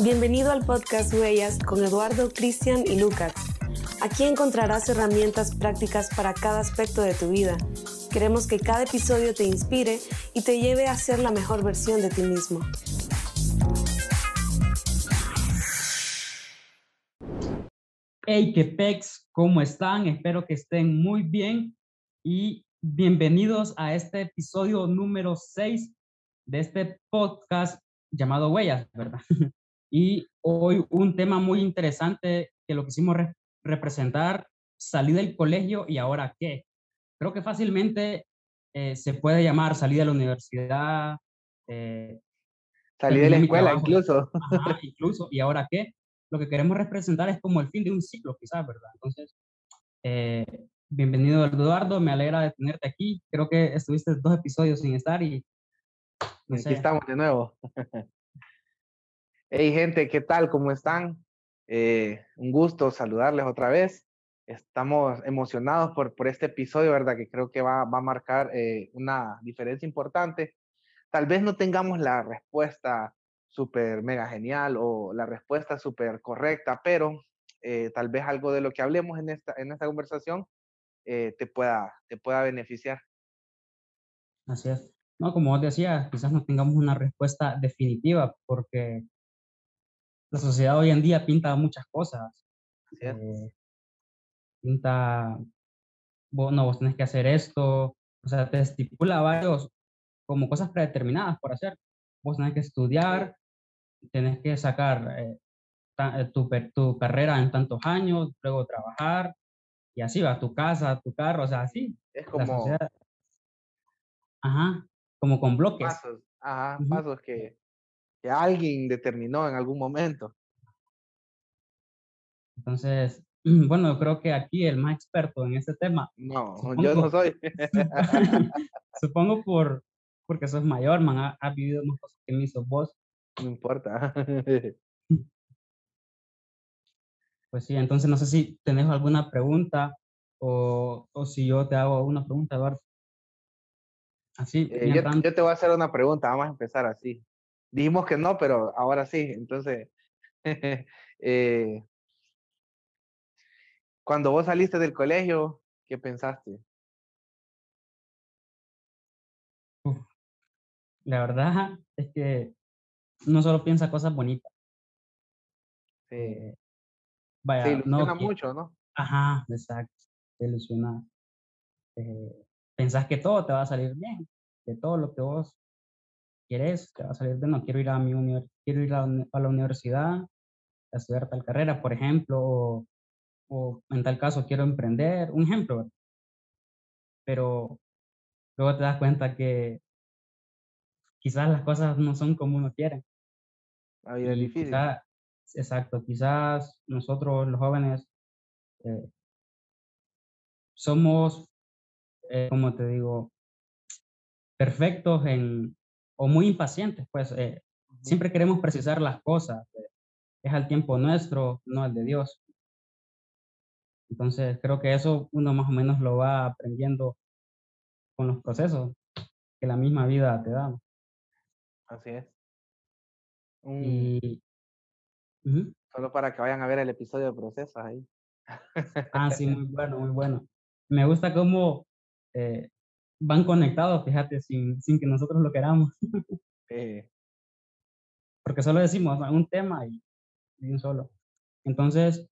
Bienvenido al podcast Huellas con Eduardo, Cristian y Lucas. Aquí encontrarás herramientas prácticas para cada aspecto de tu vida. Queremos que cada episodio te inspire y te lleve a ser la mejor versión de ti mismo. Hey, qué pex, ¿cómo están? Espero que estén muy bien y bienvenidos a este episodio número 6 de este podcast llamado Huellas, ¿verdad? Y hoy un tema muy interesante que lo quisimos representar, salir del colegio y ahora qué. Creo que fácilmente eh, se puede llamar salir de la universidad. Eh, salir de la escuela incluso. incluso, y ahora qué. Lo que queremos representar es como el fin de un ciclo, quizás, ¿verdad? Entonces, eh, bienvenido Eduardo, me alegra de tenerte aquí. Creo que estuviste dos episodios sin estar y... aquí estamos de nuevo. Hey gente, ¿qué tal? ¿Cómo están? Eh, un gusto saludarles otra vez. Estamos emocionados por, por este episodio, ¿verdad? Que creo que va, va a marcar eh, una diferencia importante. Tal vez no tengamos la respuesta súper mega genial o la respuesta súper correcta, pero eh, tal vez algo de lo que hablemos en esta, en esta conversación te, pueda, te pueda beneficiar. Así es. No, como vos decías, quizás no tengamos una respuesta definitiva porque la sociedad hoy en día pinta muchas cosas. Eh, pinta, vos, no, vos tenés que hacer esto, o sea, te estipula varios como cosas predeterminadas por hacer. Vos tenés que estudiar, tenés que sacar eh, eh, tu, tu, carrera en tantos años, luego trabajar, y así va, tu casa, tu carro, o sea, así. Es como... Ajá, como con bloques. Pasos, ajá, pasos que, que alguien determinó en algún momento. Entonces, bueno, yo creo que aquí el más experto en este tema. No, yo no soy. supongo por porque sos mayor, man, has vivido más cosas que mí, sos vos. No importa. pues sí, entonces no sé si tenés alguna pregunta o, o si yo te hago una pregunta, Eduardo. Así. Eh, yo, yo, te voy a hacer una pregunta, vamos a empezar así. Dijimos que no, pero ahora sí. Entonces, eh, cuando vos saliste del colegio, ¿qué pensaste? la verdad es que no solo piensa cosas bonitas. Eh, vaya, Se ilusiona mucho, ¿no? Ajá, exacto. Te ilusiona. Eh, pensás que todo te va a salir bien, que todo lo que vos quieres te va a salir bien. No quiero ir a mi quiero ir a, la universidad a estudiar tal carrera, por ejemplo, o, o en tal caso quiero emprender, un ejemplo. Pero luego te das cuenta que quizás las cosas no son como uno quiere. La vida es difícil. exacto, quizás nosotros los jóvenes eh, somos, eh, como te digo, perfectos en, o muy impacientes, pues eh, siempre queremos precisar las cosas. Eh, es al tiempo nuestro, no al de Dios. Entonces, creo que eso uno más o menos lo va aprendiendo con los procesos que la misma vida te da. Así es. Y... Solo para que vayan a ver el episodio de procesos ahí. Ah, sí, muy bueno, muy bueno. Me gusta cómo eh, van conectados, fíjate, sin, sin que nosotros lo queramos. Porque solo decimos un tema y, un solo. Entonces,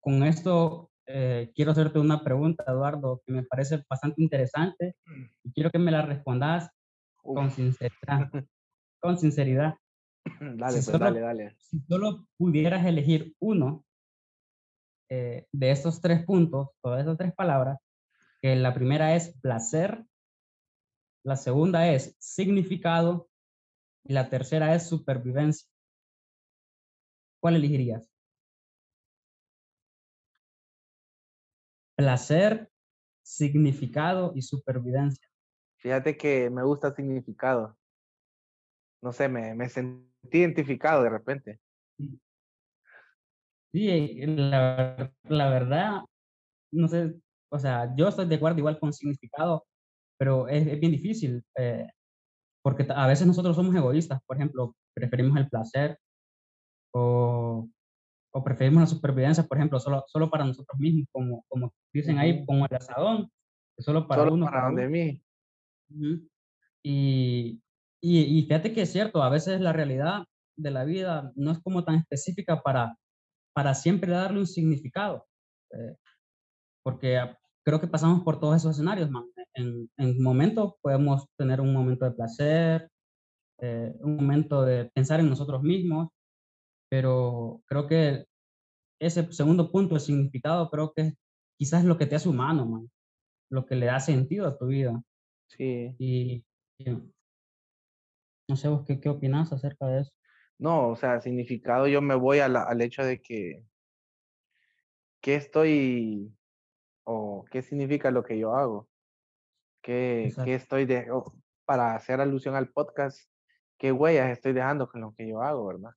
con esto eh, quiero hacerte una pregunta, Eduardo, que me parece bastante interesante mm. y quiero que me la respondas con sinceridad. con sinceridad. Dale, pues, dale, dale. Si solo pudieras elegir uno eh, de estos tres puntos, todas esas tres palabras, que la primera es placer, la segunda es significado y la tercera es supervivencia. ¿Cuál elegirías? Placer, significado y supervivencia. Fíjate que me gusta significado. No sé, me, me sentí identificado de repente. Sí, la, la verdad, no sé, o sea, yo estoy de acuerdo igual con significado, pero es, bien difícil, eh, porque a veces nosotros somos egoístas, por ejemplo, preferimos el placer o, o preferimos la supervivencia, por ejemplo, solo, solo para nosotros mismos, como, como dicen ahí, como el asadón, que solo para Solo uno. para de mí. y, y, y fíjate que es cierto, a veces la realidad de la vida no es como tan específica para, para siempre darle un significado. Eh, porque creo que pasamos por todos esos escenarios, man. En, en momentos podemos tener un momento de placer, eh, un momento de pensar en nosotros mismos, pero creo que ese segundo punto, el significado, creo que quizás es lo que te hace humano, man. lo que le da sentido a tu vida. Sí. Y, no sé vos qué, qué opinas acerca de eso. No, o sea, significado yo me voy al hecho de que, ¿qué estoy o qué significa lo que yo hago? ¿Qué, qué estoy de, para hacer alusión al podcast, qué huellas estoy dejando con lo que yo hago, ¿verdad?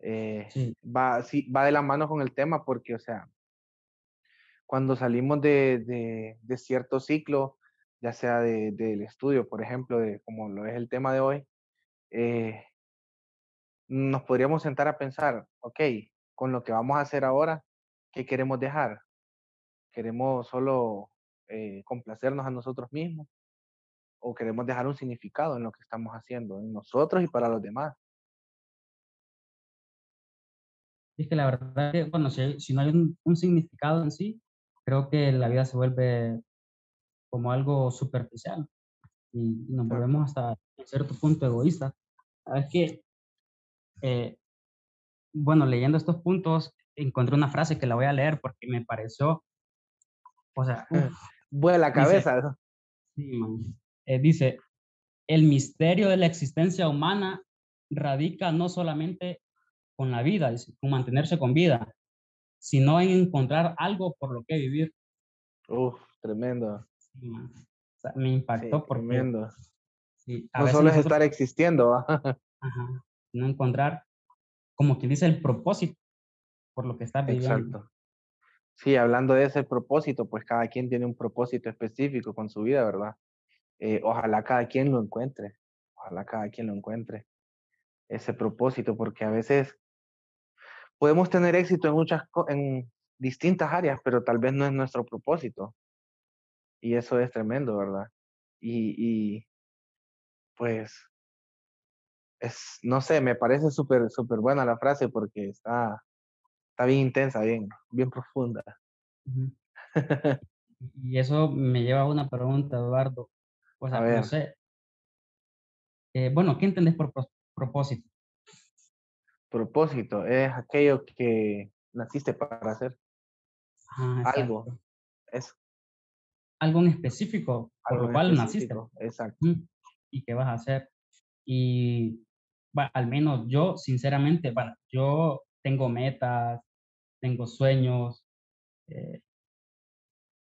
Eh, va, sí, va de la mano con el tema porque, o sea, cuando salimos de, de, cierto ciclo, ya sea del estudio, por ejemplo, de, como lo es el tema de hoy, eh, nos podríamos sentar a pensar, ok, con lo que vamos a hacer ahora, ¿qué queremos dejar? ¿Queremos solo eh, complacernos a nosotros mismos? ¿O queremos dejar un significado en lo que estamos haciendo, en nosotros y para los demás? Es que la verdad que, bueno, si, si no hay un, significado en sí, creo que la vida se vuelve como algo superficial y nos volvemos hasta cierto punto egoísta. Es que eh, bueno, leyendo estos puntos, encontré una frase que la voy a leer porque me pareció, o sea, buena la cabeza. sí, eh, dice, el misterio de la existencia humana radica no solamente con la vida, con mantenerse con vida, sino en encontrar algo por lo que vivir. Uf, tremendo. me impactó por Tremendo. no solo es estar existiendo. Ajá, no encontrar, como quien dice, el propósito por lo que está viviendo. Exacto. Sí, hablando de ese propósito, pues cada quien tiene un propósito específico con su vida, ¿verdad? Eh, ojalá cada quien lo encuentre, ojalá cada quien lo encuentre, ese propósito, porque a veces podemos tener éxito en muchas, en distintas áreas, pero tal vez no es nuestro propósito. Y eso es tremendo, ¿verdad? Y, y pues es, no sé, me parece súper, súper buena la frase porque está, está bien intensa, bien, bien profunda. y eso me lleva a una pregunta, Eduardo. O sea, no sé. Eh, bueno, ¿qué entendés por propósito? Propósito es aquello que naciste para hacer. algo. Eso. Algo en específico por lo cual naciste. Exacto. Y qué vas a hacer. Y al menos yo, sinceramente, bueno, yo tengo metas, tengo sueños, eh,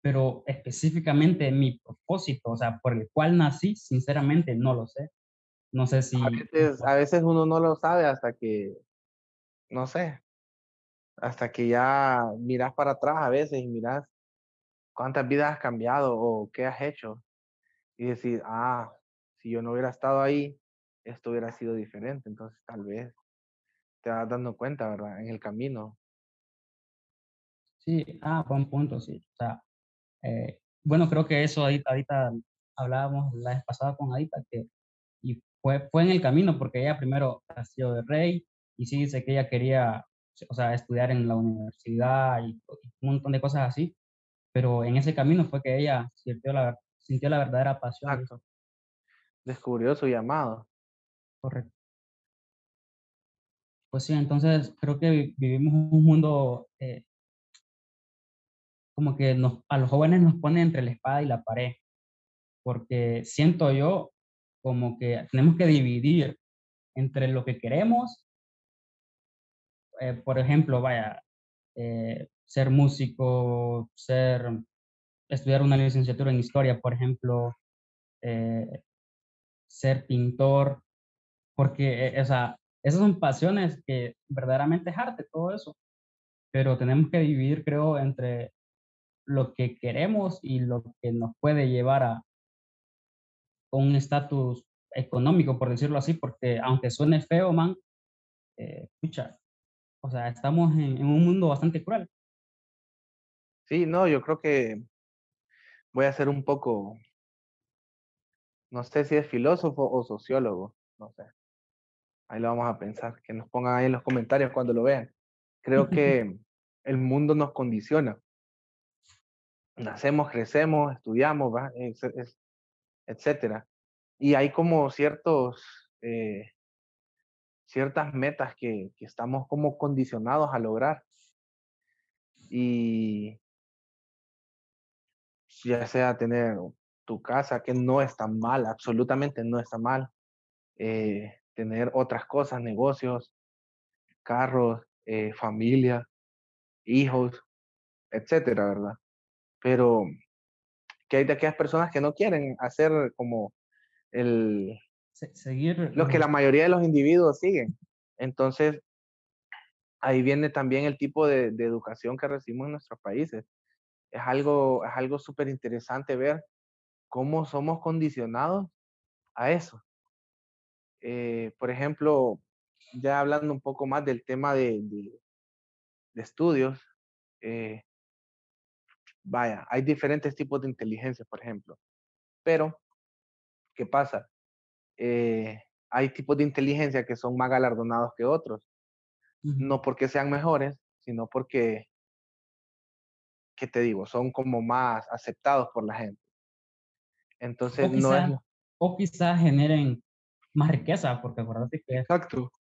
pero específicamente mi propósito, o sea, por el cual nací, sinceramente no lo sé. No sé si... A veces, a veces uno no lo sabe hasta que, no sé, hasta que ya miras para atrás a veces y miras cuántas vidas has cambiado o qué has hecho y decir, ah, si yo no hubiera estado ahí, esto hubiera sido diferente. Entonces, tal vez te vas dando cuenta, ¿verdad? En el camino. Sí, ah, buen punto, sí. O sea, eh, bueno, creo que eso ahorita, ahorita hablábamos la vez pasada con Adita, que y fue, fue en el camino, porque ella primero nació de rey y sí dice que ella quería, o sea, estudiar en la universidad y, un montón de cosas así, pero en ese camino fue que ella sintió la, sintió la verdadera pasión. Exacto. Descubrió su llamado. Correcto. Pues sí, entonces creo que vivimos un mundo eh, como que nos, a los jóvenes nos pone entre la espada y la pared, porque siento yo como que tenemos que dividir entre lo que queremos, eh, por ejemplo, vaya, eh, ser músico, ser, estudiar una licenciatura en historia, por ejemplo, ser pintor, porque, o sea, esas son pasiones que verdaderamente es arte, todo eso. Pero tenemos que dividir, creo, entre lo que queremos y lo que nos puede llevar a un estatus económico, por decirlo así, porque aunque suene feo, man, eh, escucha, o sea, estamos en, un mundo bastante cruel. Sí, no, yo creo que voy a ser un poco, no sé si es filósofo o sociólogo, no sé. Ahí lo vamos a pensar, que nos pongan ahí en los comentarios cuando lo vean. Creo que el mundo nos condiciona. Nacemos, crecemos, estudiamos, etcétera. Y hay como ciertos, eh, ciertas metas que, que estamos como condicionados a lograr. Y ya sea tener tu casa, que no está mal, absolutamente no está mal, eh, tener otras cosas, negocios, carros, eh, familia, hijos, etcétera, ¿verdad? Pero que hay de aquellas personas que no quieren hacer como el seguir lo que la mayoría de los individuos siguen. Entonces, ahí viene también el tipo de, educación que recibimos en nuestros países. Es algo, es algo súper interesante ver cómo somos condicionados a eso. Eh, por ejemplo, ya hablando un poco más del tema de, de, estudios, eh, vaya, hay diferentes tipos de inteligencia, por ejemplo. Pero, ¿qué pasa? Eh, hay tipos de inteligencia que son más galardonados que otros. No porque sean mejores, sino porque, ¿qué te digo? Son como más aceptados por la gente. Entonces, no es... O quizás generen más riqueza, porque acuérdate que... Exacto.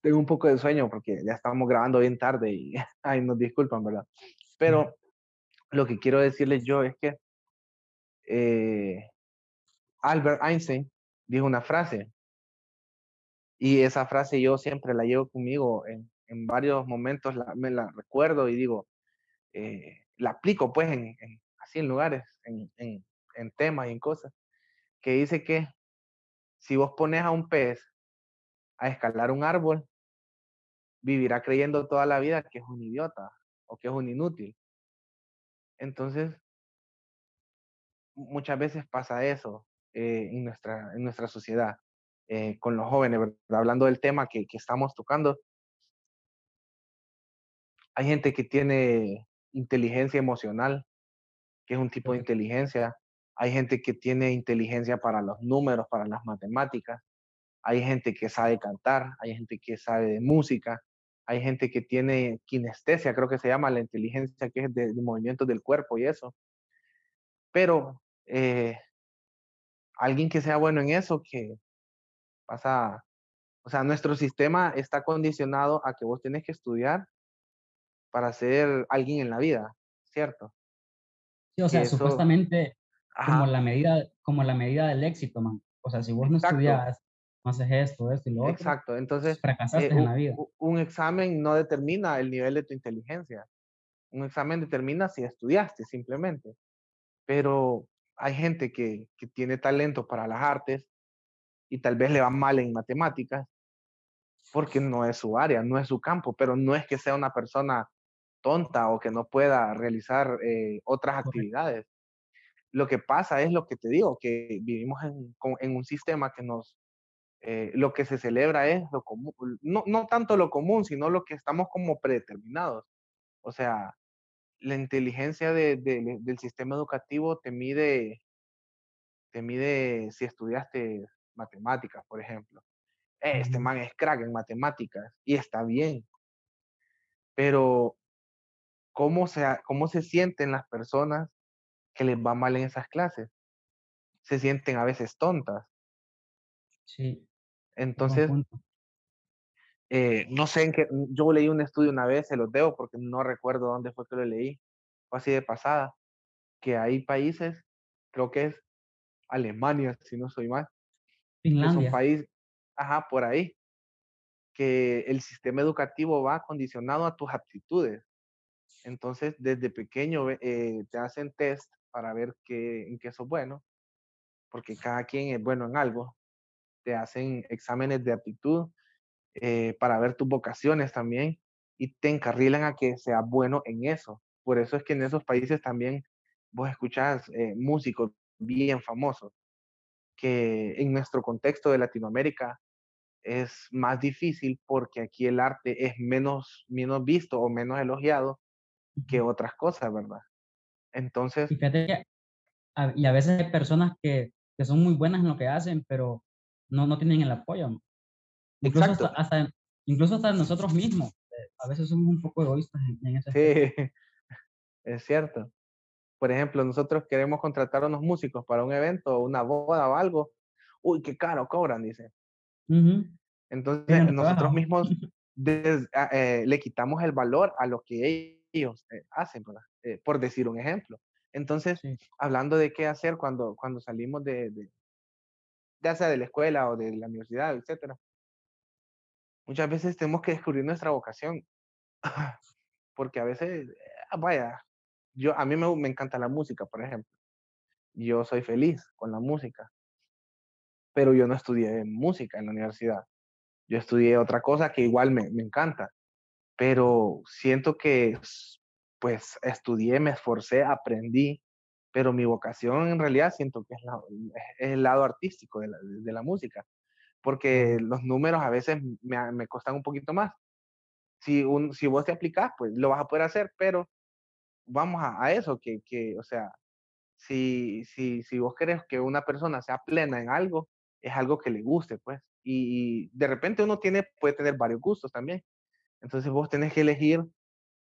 Tengo un poco de sueño porque ya estamos grabando bien tarde y, ay, nos disculpan, ¿verdad? Pero lo que quiero decirles yo es que eh, Albert Einstein dijo una frase y esa frase yo siempre la llevo conmigo en, en varios momentos, me la recuerdo y digo, eh, la aplico pues en, así en lugares, en, en, en temas y en cosas, que dice que si vos pones a un pez a escalar un árbol, vivirá creyendo toda la vida que es un idiota o que es un inútil. Entonces, muchas veces pasa eso eh, en, nuestra, en nuestra sociedad, eh, con los jóvenes, hablando del tema que, que estamos tocando. Hay gente que tiene inteligencia emocional, que es un tipo de inteligencia. Hay gente que tiene inteligencia para los números, para las matemáticas. Hay gente que sabe cantar, hay gente que sabe de música, hay gente que tiene kinestesia, creo que se llama la inteligencia, que es de, movimientos del cuerpo y eso. Pero eh, alguien que sea bueno en eso, que pasa, o sea, nuestro sistema está condicionado a que vos tenés que estudiar para ser alguien en la vida, ¿cierto? Sí, o sea, supuestamente como la medida como la medida del éxito, man. O sea, si vos no estudias no haces esto, esto y lo otro. Exacto, entonces fracasaste eh, en la vida. Un, examen no determina el nivel de tu inteligencia. Un examen determina si estudiaste simplemente. Pero hay gente que, que tiene talento para las artes y tal vez le va mal en matemáticas porque no es su área, no es su campo, pero no es que sea una persona tonta o que no pueda realizar eh, otras actividades. Lo que pasa es lo que te digo, que vivimos en, en un sistema que nos eh, lo que se celebra es lo común, no, no tanto lo común, sino lo que estamos como predeterminados. O sea, la inteligencia de, del sistema educativo te mide, te mide si estudiaste matemáticas, por ejemplo. Este man es crack en matemáticas y está bien. Pero, ¿cómo se, ¿cómo se sienten las personas que les va mal en esas clases? Se sienten a veces tontas. Sí. Entonces, eh, no sé en qué, yo leí un estudio una vez, se los debo porque no recuerdo dónde fue que lo leí, fue así de pasada, que hay países, creo que es Alemania, si no soy mal, Finlandia. es un país, ajá, por ahí, que el sistema educativo va condicionado a tus aptitudes. Entonces, desde pequeño eh, te hacen test para ver qué, en qué sos bueno, porque cada quien es bueno en algo te hacen exámenes de aptitud eh, para ver tus vocaciones también y te encarrilan a que seas bueno en eso. Por eso es que en esos países también vos escuchás eh, músicos bien famosos, que en nuestro contexto de Latinoamérica es más difícil porque aquí el arte es menos, menos visto o menos elogiado que otras cosas, ¿verdad? Entonces... y a veces hay personas que, que, son muy buenas en lo que hacen, pero no, no tienen el apoyo. Incluso hasta, incluso hasta nosotros mismos. Eh, a veces somos un poco egoístas en, ese Sí, es cierto. Por ejemplo, nosotros queremos contratar a unos músicos para un evento, una boda o algo. Uy, qué caro cobran, dice. Entonces, nosotros mismos ah, eh, le quitamos el valor a lo que ellos eh, hacen, eh, por decir un ejemplo. Entonces, hablando de qué hacer cuando, cuando salimos de, de, ya sea de la escuela o de la universidad, etcétera, muchas veces tenemos que descubrir nuestra vocación. Porque a veces, vaya, yo, a mí me, me encanta la música, por ejemplo. Yo soy feliz con la música pero yo no estudié música en la universidad. Yo estudié otra cosa que igual me, me encanta, pero siento que pues estudié, me esforcé, aprendí, pero mi vocación en realidad siento que es, el lado artístico de la, de la, música, porque los números a veces me, me costan un poquito más. Si, un, si vos te aplicás, pues lo vas a poder hacer, pero vamos a, a eso, que, que, o sea, si, si, si vos querés que una persona sea plena en algo, es algo que le guste, pues. Y, de repente uno tiene, puede tener varios gustos también. Entonces vos tenés que elegir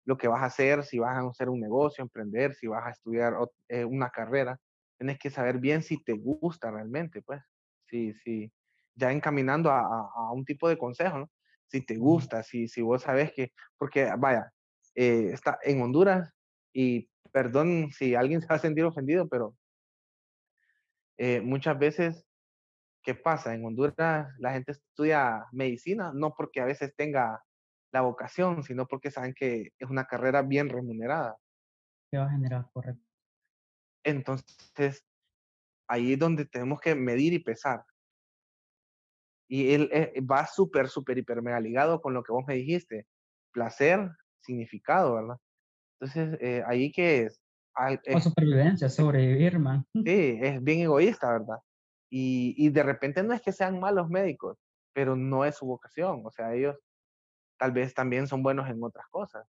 lo que vas a hacer, si vas a hacer un negocio, emprender, si vas a estudiar eh, una carrera. Tienes que saber bien si te gusta realmente, pues. Sí, sí. Ya encaminando a, a, un tipo de consejo, ¿no? Si te gusta, si, si vos sabes que, porque vaya, eh, está en Honduras y perdón si alguien se va a sentir ofendido, pero eh, muchas veces ¿Qué pasa? En Honduras la gente estudia medicina no porque a veces tenga la vocación, sino porque saben que es una carrera bien remunerada. ¿Qué va a generar, correcto. Entonces, ahí es donde tenemos que medir y pesar. Y él eh, va súper, súper, hiper, mega ligado con lo que vos me dijiste. Placer, significado, ¿verdad? Entonces, eh, ahí que es... es supervivencia, sobrevivir, man. Sí, es bien egoísta, ¿verdad? Y, de repente no es que sean malos médicos, pero no es su vocación. O sea, ellos tal vez también son buenos en otras cosas.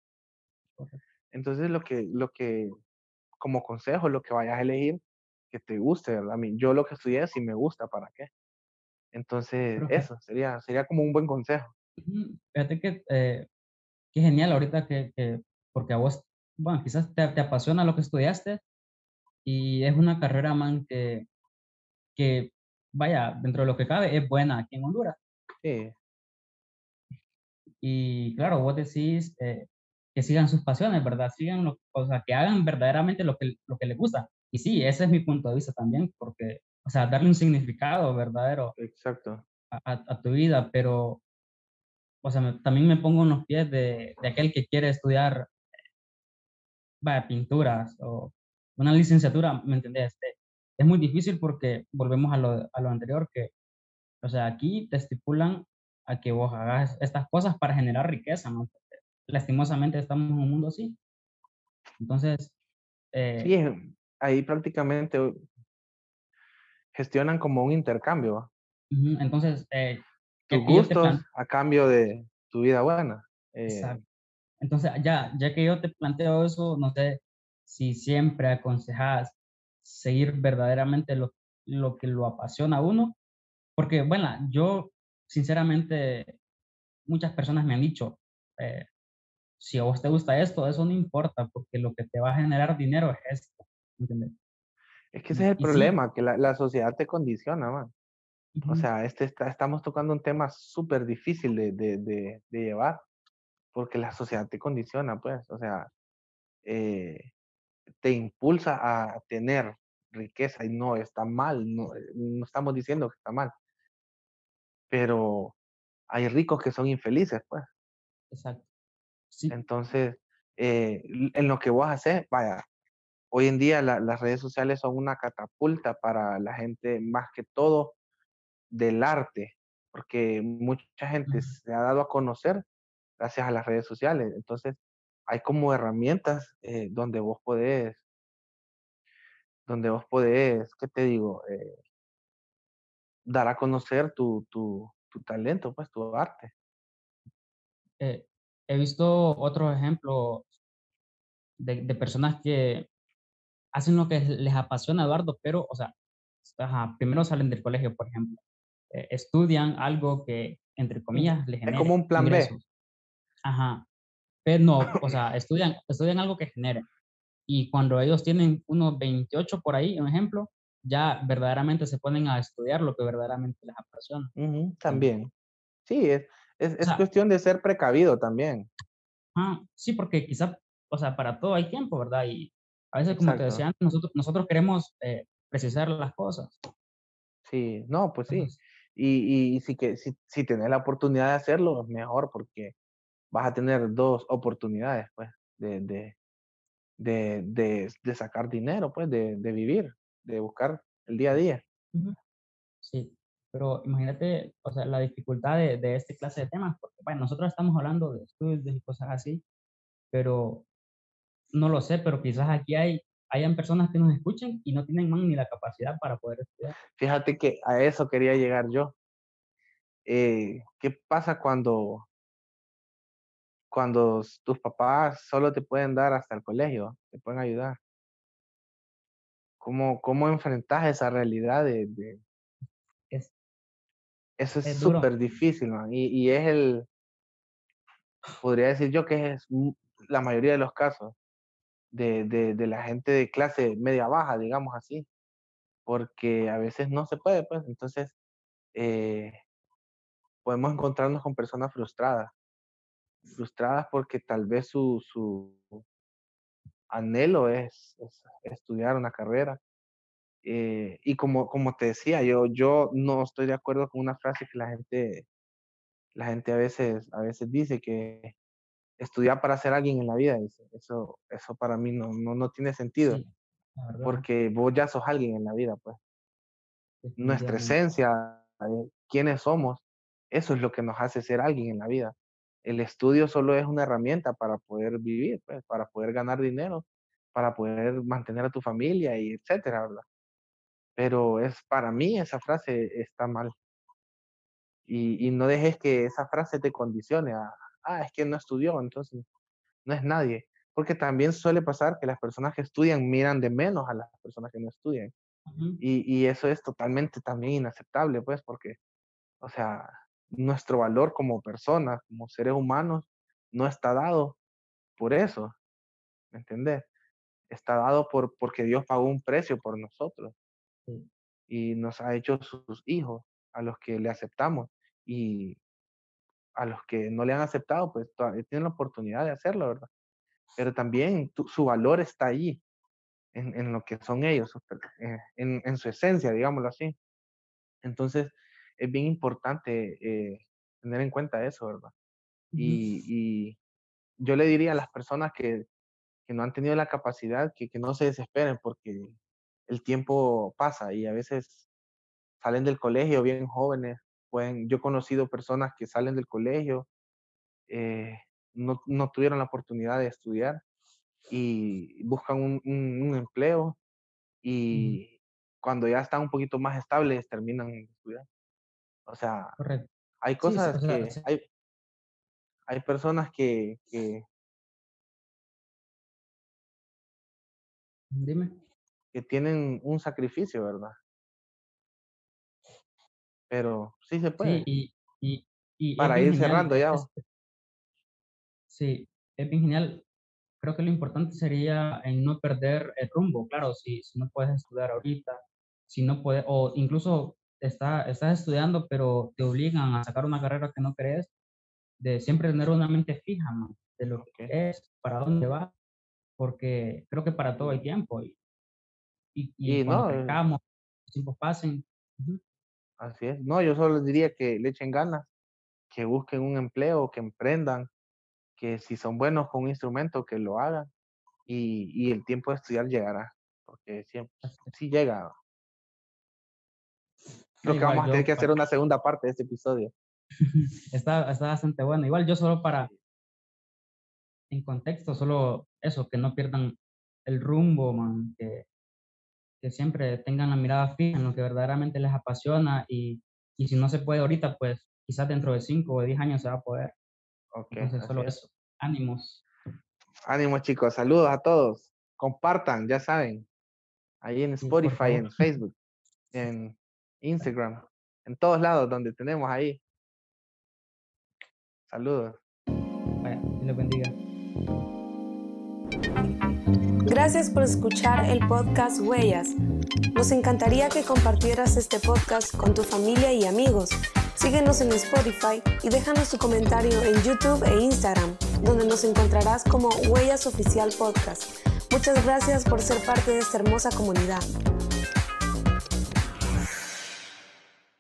Entonces, lo que, lo que, como consejo, lo que vayas a elegir, que te guste, ¿verdad? A mí, yo lo que estudié, si me gusta, ¿para qué? Entonces, eso sería, sería como un buen consejo. Fíjate que, eh, qué genial ahorita que, que, porque a vos, bueno, quizás te, te, apasiona lo que estudiaste y es una carrera, man, que, que, vaya, dentro de lo que cabe, es buena aquí en Honduras. Sí. Y claro, vos decís eh, que sigan sus pasiones, ¿verdad? Sigan, lo, o sea, que hagan verdaderamente lo que, lo que les gusta. Y sí, ese es mi punto de vista también, porque, o sea, darle un significado verdadero Exacto. A, a, tu vida, pero, o sea, también me pongo en los pies de, de aquel que quiere estudiar, vaya, pinturas o una licenciatura, ¿me entendés? es muy difícil porque volvemos a lo, a lo anterior, que, o sea, aquí te estipulan a que vos hagas estas cosas para generar riqueza, ¿no? lastimosamente estamos en un mundo así. Entonces... Eh, sí, ahí prácticamente gestionan como un intercambio. entonces... Eh, Tus gustos a cambio de tu vida buena. Eh, entonces, ya, ya que yo te planteo eso, no sé si siempre aconsejas seguir verdaderamente lo, lo que lo apasiona a uno. Porque, bueno, yo sinceramente, muchas personas me han dicho, eh, si a vos te gusta esto, eso no importa, porque lo que te va a generar dinero es esto. Es que ese es el problema, que la, la, sociedad te condiciona, man. O sea, este está, estamos tocando un tema súper difícil de, de, de, de, llevar, porque la sociedad te condiciona, pues. O sea, eh, te impulsa a tener riqueza y no está mal, no, eh, no estamos diciendo que está mal, pero hay ricos que son infelices, pues. Exacto. Sí. Entonces, eh, en lo que vos haces, vaya, hoy en día las redes sociales son una catapulta para la gente, más que todo del arte, porque mucha gente se ha dado a conocer gracias a las redes sociales. Entonces, hay como herramientas eh, donde vos podés, donde vos podés, ¿qué te digo? Eh, dar a conocer tu, tu, tu talento, pues tu arte. Eh, he visto otros ejemplos de, de, personas que hacen lo que les apasiona, Eduardo, pero, o sea, primero salen del colegio, por ejemplo, eh, estudian algo que, entre comillas, les genera. Es como un plan B. Ajá. Pero no, o sea, estudian, estudian algo que genere. Y cuando ellos tienen unos 28 por ahí, un ejemplo, ya verdaderamente se ponen a estudiar lo que verdaderamente les apasiona. también. Sí, es, es, es cuestión de ser precavido también. Ah, sí, porque quizá, o sea, para todo hay tiempo, ¿verdad? Y a veces, como te decía nosotros, nosotros queremos eh, precisar las cosas. Sí, no, pues sí. y, y si, que, si, si tenés la oportunidad de hacerlo, mejor, porque vas a tener dos oportunidades, pues, de, de, de, de, de sacar dinero, pues, de, de, vivir, de buscar el día a día. Sí, pero imagínate, o sea, la dificultad de, de este clase de temas, porque, bueno, nosotros estamos hablando de estudios y cosas así, pero no lo sé, pero quizás aquí hay, hayan personas que nos escuchen y no tienen ni la capacidad para poder estudiar. Fíjate que a eso quería llegar yo. Eh, ¿Qué pasa cuando cuando tus papás solo te pueden dar hasta el colegio, te pueden ayudar. ¿Cómo, cómo enfrentas esa realidad de... es, eso es súper difícil, man. Y, y, es el, podría decir yo que es la mayoría de los casos de, de, de la gente de clase media baja, digamos así, porque a veces no se puede, pues entonces eh, podemos encontrarnos con personas frustradas frustradas porque tal vez su, su anhelo es, estudiar una carrera. Eh, y como, como te decía, yo, yo no estoy de acuerdo con una frase que la gente, la gente a, veces, a veces dice que estudiar para ser alguien en la vida, dice. Eso, eso para mí no, no, no tiene sentido, porque vos ya sos alguien en la vida, pues. Nuestra esencia, quiénes somos, eso es lo que nos hace ser alguien en la vida el estudio solo es una herramienta para poder vivir, pues, para poder ganar dinero, para poder mantener a tu familia y etcétera, ¿verdad? Pero es para mí esa frase está mal. Y, y no dejes que esa frase te condicione a, ah, es que no estudió, entonces no es nadie. Porque también suele pasar que las personas que estudian miran de menos a las personas que no estudian. y, y, eso es totalmente también inaceptable, pues, porque, o sea, nuestro valor como personas, como seres humanos, no está dado por eso, ¿me entendés? Está dado por, porque Dios pagó un precio por nosotros y nos ha hecho sus hijos, a los que le aceptamos y a los que no le han aceptado, pues tienen la oportunidad de hacerlo, ¿verdad? Pero también su valor está allí, en, en, lo que son ellos, eh, en, en su esencia, digámoslo así. Entonces, es bien importante eh, tener en cuenta eso, ¿verdad? y, y, yo le diría a las personas que, que no han tenido la capacidad que, que, no se desesperen porque el tiempo pasa y a veces salen del colegio bien jóvenes. Pueden, yo he conocido personas que salen del colegio, eh, no, no, tuvieron la oportunidad de estudiar y buscan un, un, empleo y cuando ya están un poquito más estables terminan de estudiar. O sea, hay cosas que, Hay, hay personas que, que, Dime. Que tienen un sacrificio, ¿verdad? Pero sí se puede. Sí, y, y, Para ir cerrando ya. sí, es bien genial. Creo que lo importante sería en no perder el rumbo. Claro, si, si no puedes estudiar ahorita, si no puedes, o incluso está, estás estudiando, pero te obligan a sacar una carrera que no crees, de siempre tener una mente fija, de lo que es, para dónde va, porque creo que para todo hay tiempo. Y, y, y, cuando no, eh los tiempos pasen. Así es. No, yo solo les diría que le echen ganas, que busquen un empleo, que emprendan, que si son buenos con un instrumento, que lo hagan. Y, y el tiempo de estudiar llegará, porque siempre, sí llega. Creo que vamos a tener que hacer una segunda parte de este episodio. está, está bastante bueno. Igual yo solo para, en contexto, solo eso, que no pierdan el rumbo, man, que, que siempre tengan la mirada fija en lo que verdaderamente les apasiona y, y si no se puede ahorita, pues quizás dentro de 5 o 10 años se va a poder. Ok. Entonces, solo eso. Ánimos. Ánimos, chicos. Saludos a todos. Compartan, ya saben. Ahí en Sí, Spotify, en. Facebook, en Instagram, en todos lados donde tenemos ahí. Saludos. Dios les bendiga. Gracias por escuchar el podcast Huellas. Nos encantaría que compartieras este podcast con tu familia y amigos. Síguenos en Spotify y déjanos tu comentario en YouTube e Instagram, donde nos encontrarás como Huellas Oficial Podcast. Muchas gracias por ser parte de esta hermosa comunidad.